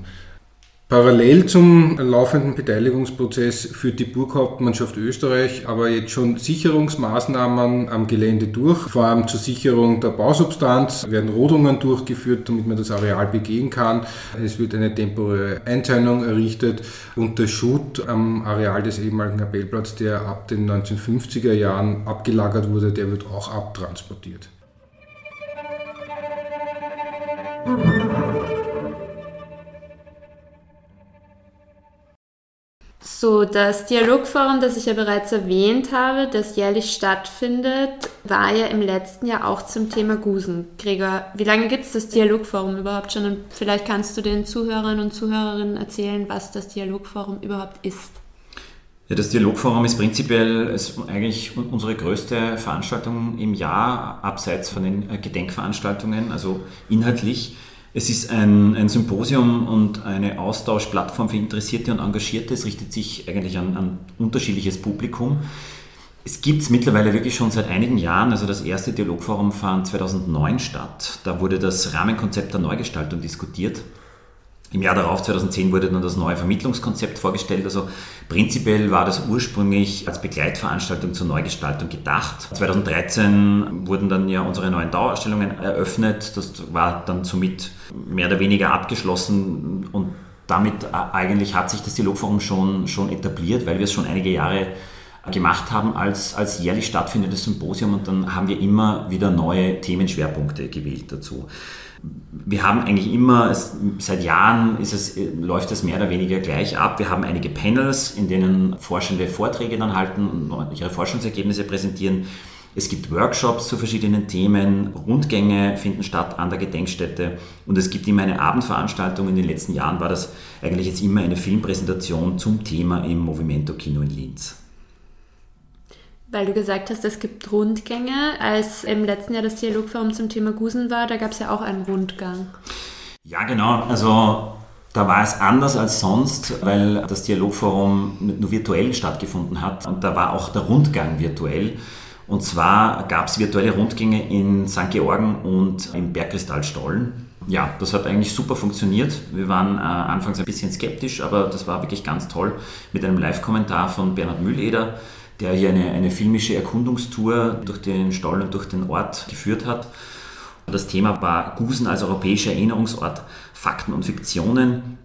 Parallel zum laufenden Beteiligungsprozess führt die Burghauptmannschaft Österreich aber jetzt schon Sicherungsmaßnahmen am Gelände durch. Vor allem zur Sicherung der Bausubstanz werden Rodungen durchgeführt, damit man das Areal begehen kann. Es wird eine temporäre Einzäunung errichtet und der Schutt am Areal des ehemaligen Appellplatz, der ab den 1950er Jahren abgelagert wurde, der wird auch abtransportiert. So, das Dialogforum, das ich ja bereits erwähnt habe, das jährlich stattfindet, war ja im letzten Jahr auch zum Thema Gusen. Gregor, wie lange gibt es das Dialogforum überhaupt schon? Und vielleicht kannst du den Zuhörern und Zuhörerinnen erzählen, was das Dialogforum überhaupt ist. Ja, das Dialogforum ist prinzipiell ist eigentlich unsere größte Veranstaltung im Jahr, abseits von den Gedenkveranstaltungen, also inhaltlich. Es ist ein, ein Symposium und eine Austauschplattform für Interessierte und Engagierte. Es richtet sich eigentlich an ein unterschiedliches Publikum. Es gibt es mittlerweile wirklich schon seit einigen Jahren. Also das erste Dialogforum fand 2009 statt. Da wurde das Rahmenkonzept der Neugestaltung diskutiert. Im Jahr darauf, 2010, wurde dann das neue Vermittlungskonzept vorgestellt. Also prinzipiell war das ursprünglich als Begleitveranstaltung zur Neugestaltung gedacht. 2013 wurden dann ja unsere neuen Dauerausstellungen eröffnet. Das war dann somit mehr oder weniger abgeschlossen und damit eigentlich hat sich das Dialogforum schon, schon etabliert, weil wir es schon einige Jahre gemacht haben als, als jährlich stattfindendes Symposium und dann haben wir immer wieder neue Themenschwerpunkte gewählt dazu wir haben eigentlich immer, es, seit Jahren es, läuft es mehr oder weniger gleich ab. Wir haben einige Panels, in denen Forschende Vorträge dann halten und ihre Forschungsergebnisse präsentieren. Es gibt Workshops zu verschiedenen Themen, Rundgänge finden statt an der Gedenkstätte und es gibt immer eine Abendveranstaltung. In den letzten Jahren war das eigentlich jetzt immer eine Filmpräsentation zum Thema im Movimento Kino in Linz. Weil du gesagt hast, es gibt Rundgänge. Als im letzten Jahr das Dialogforum zum Thema Gusen war, da gab es ja auch einen Rundgang. Ja, genau. Also da war es anders als sonst, weil das Dialogforum nur virtuell stattgefunden hat und da war auch der Rundgang virtuell. Und zwar gab es virtuelle Rundgänge in St. Georgen und im Bergkristallstollen. Ja, das hat eigentlich super funktioniert. Wir waren äh, anfangs ein bisschen skeptisch, aber das war wirklich ganz toll mit einem Live-Kommentar von Bernhard Mühleder der hier eine, eine filmische Erkundungstour durch den Stall und durch den Ort geführt hat. Das Thema war Gusen als europäischer Erinnerungsort, Fakten und Fiktionen.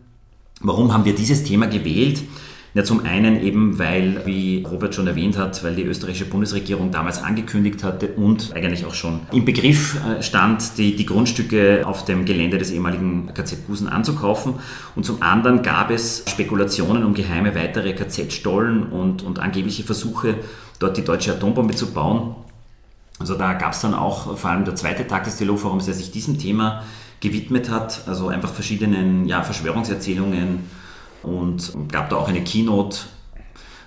Warum haben wir dieses Thema gewählt? Ja, zum einen eben, weil, wie Robert schon erwähnt hat, weil die österreichische Bundesregierung damals angekündigt hatte und eigentlich auch schon im Begriff äh, stand, die, die Grundstücke auf dem Gelände des ehemaligen KZ Busen anzukaufen. Und zum anderen gab es Spekulationen um geheime weitere KZ-Stollen und, und angebliche Versuche, dort die deutsche Atombombe zu bauen. Also da gab es dann auch vor allem der zweite Tag des Dialogforums, der sich diesem Thema gewidmet hat, also einfach verschiedenen ja, Verschwörungserzählungen, und gab da auch eine Keynote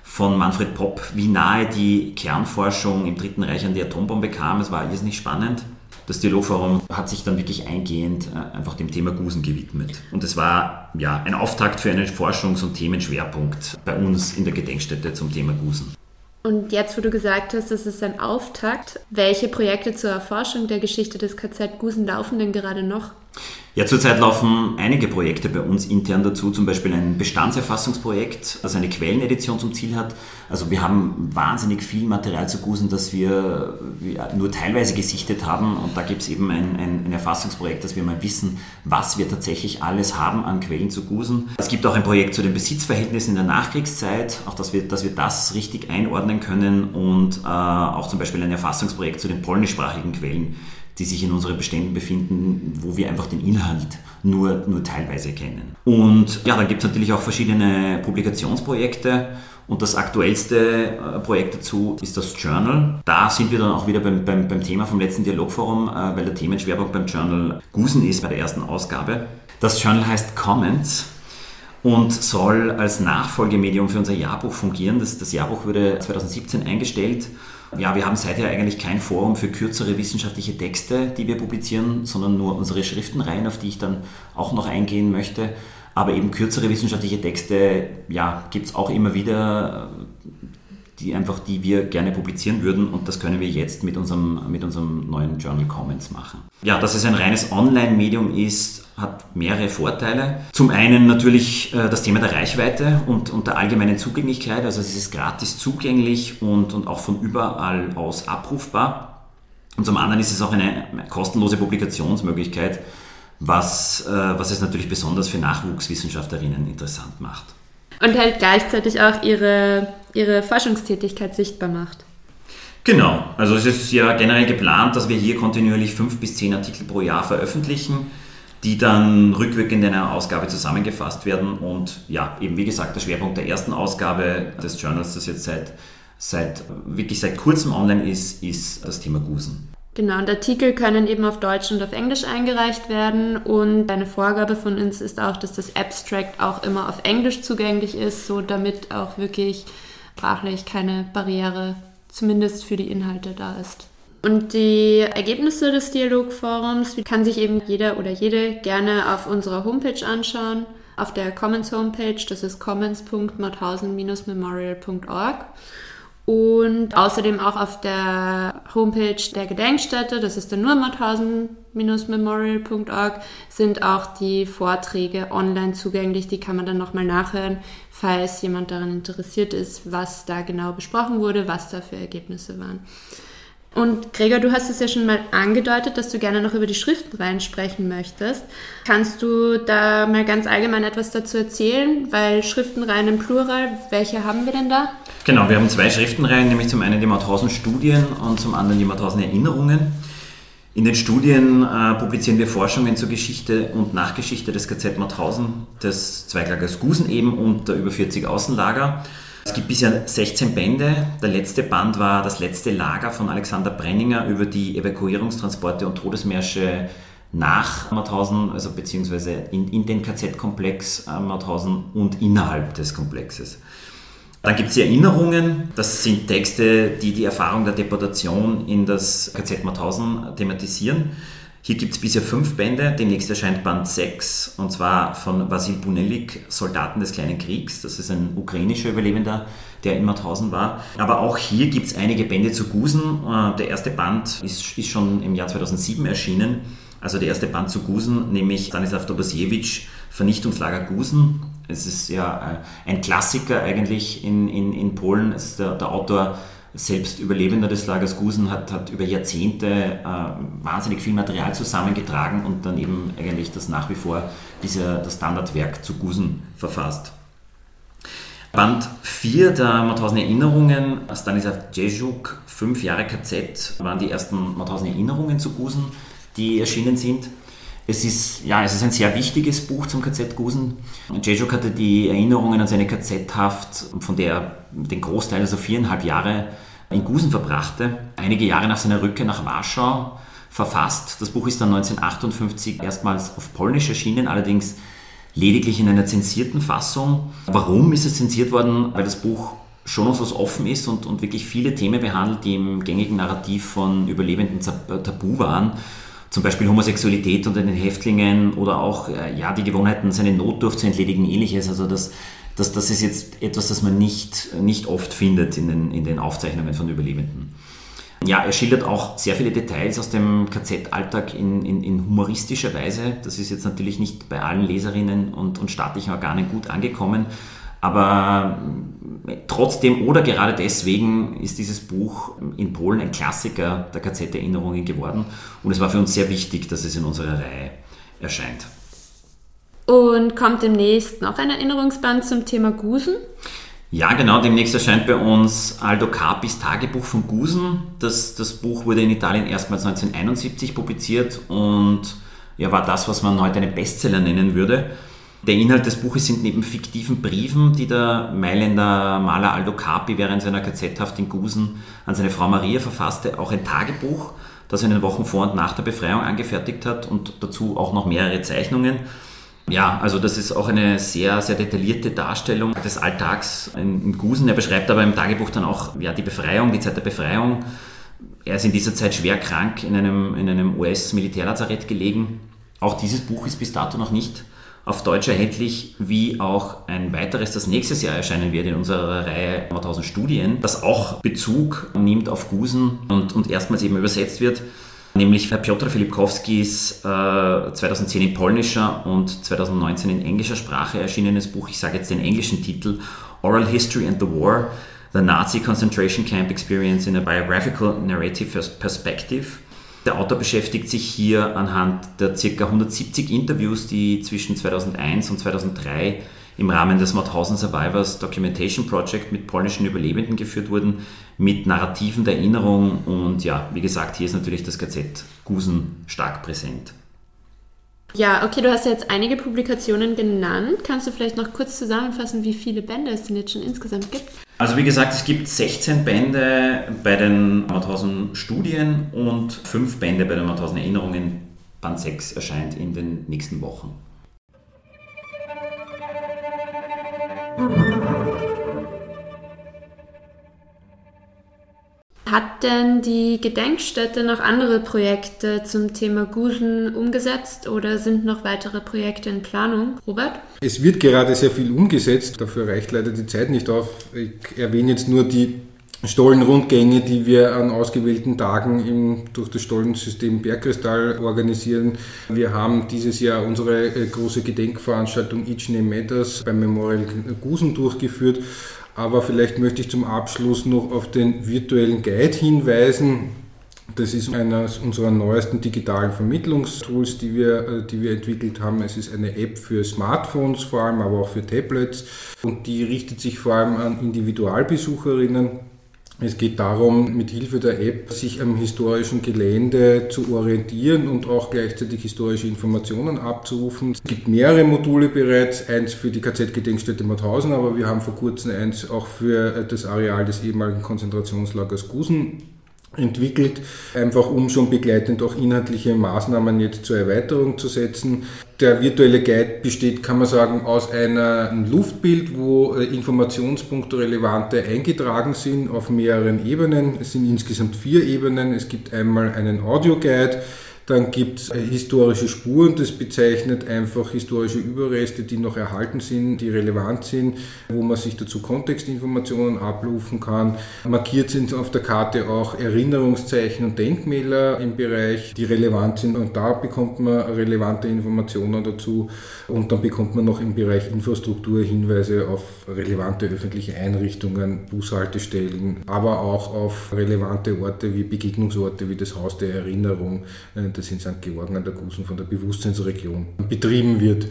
von Manfred Popp, wie nahe die Kernforschung im Dritten Reich an die Atombombe kam. Es war irrsinnig spannend. Das Dialogforum hat sich dann wirklich eingehend äh, einfach dem Thema Gusen gewidmet. Und es war ja ein Auftakt für einen Forschungs- und Themenschwerpunkt bei uns in der Gedenkstätte zum Thema Gusen. Und jetzt, wo du gesagt hast, es ist ein Auftakt, welche Projekte zur Erforschung der Geschichte des KZ Gusen laufen denn gerade noch? Ja, zurzeit laufen einige Projekte bei uns intern dazu, zum Beispiel ein Bestandserfassungsprojekt, das eine Quellenedition zum Ziel hat. Also wir haben wahnsinnig viel Material zu Gusen, das wir nur teilweise gesichtet haben und da gibt es eben ein, ein, ein, Erfassungsprojekt, dass wir mal wissen, was wir tatsächlich alles haben an Quellen zu Gusen. Es gibt auch ein Projekt zu den Besitzverhältnissen in der Nachkriegszeit, auch dass wir, dass wir das richtig einordnen können und äh, auch zum Beispiel ein Erfassungsprojekt zu den polnischsprachigen Quellen die sich in unseren Beständen befinden, wo wir einfach den Inhalt nur, nur teilweise kennen. Und ja, dann gibt es natürlich auch verschiedene Publikationsprojekte. Und das aktuellste äh, Projekt dazu ist das Journal. Da sind wir dann auch wieder beim, beim, beim Thema vom letzten Dialogforum, äh, weil der Themenschwerpunkt beim Journal Gusen ist bei der ersten Ausgabe. Das Journal heißt Comments und soll als Nachfolgemedium für unser Jahrbuch fungieren. Das, das Jahrbuch wurde 2017 eingestellt. Ja, wir haben seither eigentlich kein Forum für kürzere wissenschaftliche Texte, die wir publizieren, sondern nur unsere Schriftenreihen, auf die ich dann auch noch eingehen möchte. Aber eben kürzere wissenschaftliche Texte, ja, gibt es auch immer wieder, die einfach, die wir gerne publizieren würden und das können wir jetzt mit unserem, mit unserem neuen Journal Comments machen. Ja, dass es ein reines Online-Medium ist, hat mehrere Vorteile. Zum einen natürlich äh, das Thema der Reichweite und, und der allgemeinen Zugänglichkeit, also es ist gratis zugänglich und, und auch von überall aus abrufbar. Und zum anderen ist es auch eine kostenlose Publikationsmöglichkeit, was, äh, was es natürlich besonders für Nachwuchswissenschaftlerinnen interessant macht. Und halt gleichzeitig auch ihre, ihre Forschungstätigkeit sichtbar macht. Genau, also es ist ja generell geplant, dass wir hier kontinuierlich fünf bis zehn Artikel pro Jahr veröffentlichen, die dann rückwirkend in einer Ausgabe zusammengefasst werden. Und ja, eben wie gesagt, der Schwerpunkt der ersten Ausgabe des Journals, das jetzt seit, seit wirklich seit kurzem online ist, ist das Thema Gusen. Genau, und Artikel können eben auf Deutsch und auf Englisch eingereicht werden. Und eine Vorgabe von uns ist auch, dass das Abstract auch immer auf Englisch zugänglich ist, so damit auch wirklich sprachlich keine Barriere, zumindest für die Inhalte, da ist. Und die Ergebnisse des Dialogforums kann sich eben jeder oder jede gerne auf unserer Homepage anschauen. Auf der Commons Homepage, das ist commons.mauthausen-memorial.org und außerdem auch auf der Homepage der Gedenkstätte, das ist der nurmauthausen-memorial.org, sind auch die Vorträge online zugänglich. Die kann man dann nochmal nachhören, falls jemand daran interessiert ist, was da genau besprochen wurde, was da für Ergebnisse waren. Und Gregor, du hast es ja schon mal angedeutet, dass du gerne noch über die Schriftenreihen sprechen möchtest. Kannst du da mal ganz allgemein etwas dazu erzählen? Weil Schriftenreihen im Plural, welche haben wir denn da? Genau, wir haben zwei Schriftenreihen, nämlich zum einen die Mauthausen Studien und zum anderen die Mauthausen Erinnerungen. In den Studien äh, publizieren wir Forschungen zur Geschichte und Nachgeschichte des KZ Mauthausen, des Zweiglagers Gusen eben und der über 40 Außenlager. Es gibt bisher 16 Bände. Der letzte Band war das letzte Lager von Alexander Brenninger über die Evakuierungstransporte und Todesmärsche nach Mauthausen, also beziehungsweise in, in den KZ-Komplex äh, Mauthausen und innerhalb des Komplexes. Dann gibt es die Erinnerungen, das sind Texte, die die Erfahrung der Deportation in das KZ Mauthausen thematisieren. Hier gibt es bisher fünf Bände, demnächst erscheint Band 6 und zwar von Vasil Bunelik, Soldaten des kleinen Kriegs. Das ist ein ukrainischer Überlebender, der in Mauthausen war. Aber auch hier gibt es einige Bände zu Gusen. Äh, der erste Band ist, ist schon im Jahr 2007 erschienen. Also der erste Band zu Gusen, nämlich Stanislav Dobasiewicz, Vernichtungslager Gusen. Es ist ja äh, ein Klassiker eigentlich in, in, in Polen. Es ist der, der Autor selbst Überlebender des Lagers Gusen hat, hat über Jahrzehnte äh, wahnsinnig viel Material zusammengetragen und dann eben eigentlich das nach wie vor dieser, das Standardwerk zu Gusen verfasst. Band 4 der Mauthausen Erinnerungen, Stanislav Jejuk, fünf Jahre KZ, waren die ersten Mauthausen Erinnerungen zu Gusen, die erschienen sind. Es ist, ja, es ist ein sehr wichtiges Buch zum KZ Gusen. Jejuk hatte die Erinnerungen an seine KZ-Haft, von der er den Großteil, also viereinhalb Jahre, in Gusen verbrachte, einige Jahre nach seiner Rückkehr nach Warschau verfasst. Das Buch ist dann 1958 erstmals auf Polnisch erschienen, allerdings lediglich in einer zensierten Fassung. Warum ist es zensiert worden? Weil das Buch schon noch so offen ist und, und wirklich viele Themen behandelt, die im gängigen Narrativ von Überlebenden tabu waren zum Beispiel Homosexualität unter den Häftlingen oder auch äh, ja, die Gewohnheiten, seine Notdurft zu entledigen, ähnliches. Also das, das, das ist jetzt etwas, das man nicht, nicht oft findet in den, in den Aufzeichnungen von Überlebenden. Ja, er schildert auch sehr viele Details aus dem KZ-Alltag in, in, in, humoristischer Weise. Das ist jetzt natürlich nicht bei allen Leserinnen und, und staatlichen Organen gut angekommen. Aber äh, trotzdem oder gerade deswegen ist dieses Buch in Polen ein Klassiker der KZ-Erinnerungen geworden. Und es war für uns sehr wichtig, dass es in unserer Reihe erscheint. Und kommt demnächst noch ein Erinnerungsband zum Thema Gusen? Ja, genau. Demnächst erscheint bei uns Aldo Capis Tagebuch von Gusen. Das, das Buch wurde in Italien erstmals 1971 publiziert und ja, war das, was man heute einen Bestseller nennen würde. Der Inhalt des Buches sind neben fiktiven Briefen, die der Mailänder Maler Aldo Capi während seiner KZ-Haft in Gusen an seine Frau Maria verfasste, auch ein Tagebuch, das er in den Wochen vor und nach der Befreiung angefertigt hat und dazu auch noch mehrere Zeichnungen. Ja, also das ist auch eine sehr, sehr detaillierte Darstellung des Alltags in, Gusen. Er beschreibt aber im Tagebuch dann auch ja, die Befreiung, die Zeit der Befreiung. Er ist in dieser Zeit schwer krank in einem, in einem US-Militärlazarett gelegen. Auch dieses Buch ist bis dato noch nicht auf Deutsch erhältlich, wie auch ein weiteres, das nächstes Jahr erscheinen wird in unserer Reihe 1000 Studien, das auch Bezug nimmt auf Gusen und, und erstmals eben übersetzt wird nämlich Piotr Filipkowskis äh, 2010 in polnischer und 2019 in englischer Sprache erschienenes Buch, ich sage jetzt den englischen Titel, Oral History and the War, The Nazi Concentration Camp Experience in a Biographical Narrative Perspective. Der Autor beschäftigt sich hier anhand der ca. 170 Interviews, die zwischen 2001 und 2003 im Rahmen des Mauthausen Survivors Documentation Project mit polnischen Überlebenden geführt wurden, mit Narrativen der Erinnerung. Und ja, wie gesagt, hier ist natürlich das KZ Gusen stark präsent. Ja, okay, du hast ja jetzt einige Publikationen genannt. Kannst du vielleicht noch kurz zusammenfassen, wie viele Bände es denn jetzt schon insgesamt gibt? Also wie gesagt, es gibt 16 Bände bei den Mauthausen Studien und 5 Bände bei den Mauthausen Erinnerungen. Band 6 erscheint in den nächsten Wochen. Denn die Gedenkstätte noch andere Projekte zum Thema Gusen umgesetzt oder sind noch weitere Projekte in Planung? Robert? Es wird gerade sehr viel umgesetzt, dafür reicht leider die Zeit nicht auf. Ich erwähne jetzt nur die Stollenrundgänge, die wir an ausgewählten Tagen im, durch das Stollensystem Bergkristall organisieren. Wir haben dieses Jahr unsere äh, große Gedenkveranstaltung Each Name Matters beim Memorial Gusen durchgeführt. Aber vielleicht möchte ich zum Abschluss noch auf den virtuellen Guide hinweisen. Das ist eines unserer neuesten digitalen Vermittlungstools, die wir, äh, die wir entwickelt haben. Es ist eine App für Smartphones vor allem, aber auch für Tablets. Und die richtet sich vor allem an Individualbesucherinnen es geht darum, mit Hilfe der App sich am historischen Gelände zu orientieren und auch gleichzeitig historische Informationen abzurufen. Es gibt mehrere Module bereits, eins für die KZ-Gedenkstätte Mauthausen, aber wir haben vor kurzem eins auch für das Areal des ehemaligen Konzentrationslagers Gusen entwickelt, einfach um schon begleitend auch inhaltliche Maßnahmen jetzt zur Erweiterung zu setzen. Der virtuelle Guide besteht, kann man sagen, aus einem Luftbild, wo äh, Informationspunkte relevante eingetragen sind auf mehreren Ebenen. Es sind insgesamt vier Ebenen. Es gibt einmal einen Audio-Guide, dann gibt es äh, historische Spuren, das bezeichnet einfach historische Überreste, die noch erhalten sind, die relevant sind, wo man sich dazu Kontextinformationen abrufen kann. Markiert sind auf der Karte auch Erinnerungszeichen und Denkmäler im Bereich, die relevant sind und da bekommt man relevante Informationen dazu und dann bekommt man noch im Bereich Infrastruktur Hinweise auf relevante öffentliche Einrichtungen, Bushaltestellen, aber auch auf relevante Orte wie Begegnungsorte wie das Haus der Erinnerung, äh, das in St. Georgen an der Gusen von der Bewusstseinsregion betrieben wird.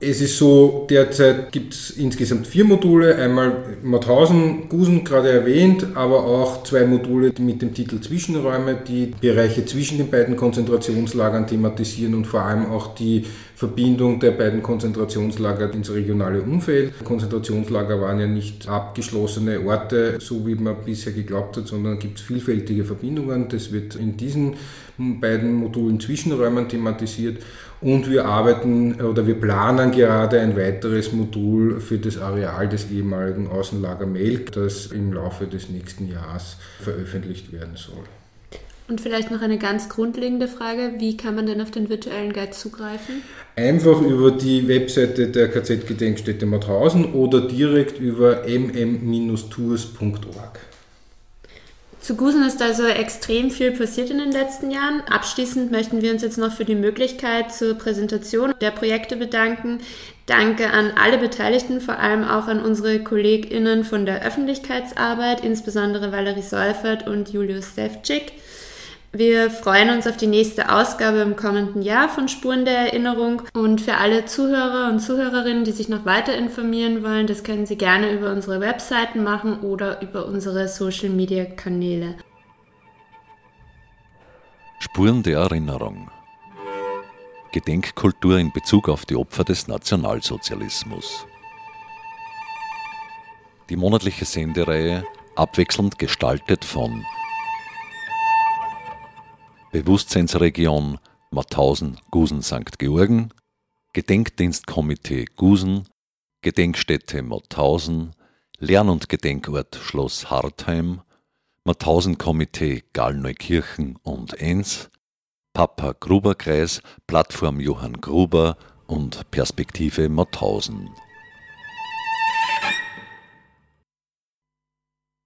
Es ist so, derzeit gibt es insgesamt vier Module, einmal Mauthausen, Gusen gerade erwähnt, aber auch zwei Module mit dem Titel Zwischenräume, die Bereiche zwischen den beiden Konzentrationslagern thematisieren und vor allem auch die Verbindung der beiden Konzentrationslager ins regionale Umfeld. Konzentrationslager waren ja nicht abgeschlossene Orte, so wie man bisher geglaubt hat, sondern gibt es vielfältige Verbindungen. Das wird in diesen beiden Modulen Zwischenräumen thematisiert und wir arbeiten oder wir planen gerade ein weiteres Modul für das Areal des ehemaligen Außenlager Melk, das im Laufe des nächsten Jahres veröffentlicht werden soll. Und vielleicht noch eine ganz grundlegende Frage, wie kann man denn auf den virtuellen Guide zugreifen? Einfach über die Webseite der KZ-Gedenkstätte Mauthausen oder direkt über mm-tours.org. Zu Gusen ist also extrem viel passiert in den letzten Jahren. Abschließend möchten wir uns jetzt noch für die Möglichkeit zur Präsentation der Projekte bedanken. Danke an alle Beteiligten, vor allem auch an unsere KollegInnen von der Öffentlichkeitsarbeit, insbesondere Valerie Seufert und Julius Sefcik. Wir freuen uns auf die nächste Ausgabe im kommenden Jahr von Spuren der Erinnerung. Und für alle Zuhörer und Zuhörerinnen, die sich noch weiter informieren wollen, das können Sie gerne über unsere Webseiten machen oder über unsere Social-Media-Kanäle. Spuren der Erinnerung. Gedenkkultur in Bezug auf die Opfer des Nationalsozialismus. Die monatliche Sendereihe, abwechselnd gestaltet von Bewusstseinsregion Mauthausen, Gusen, St. Georgen, Gedenkdienstkomitee Gusen, Gedenkstätte Mauthausen, Lern- und Gedenkort Schloss Hartheim, Mauthausen-Komitee Gallneukirchen und Enns, Papa Gruber Kreis, Plattform Johann Gruber und Perspektive Mauthausen.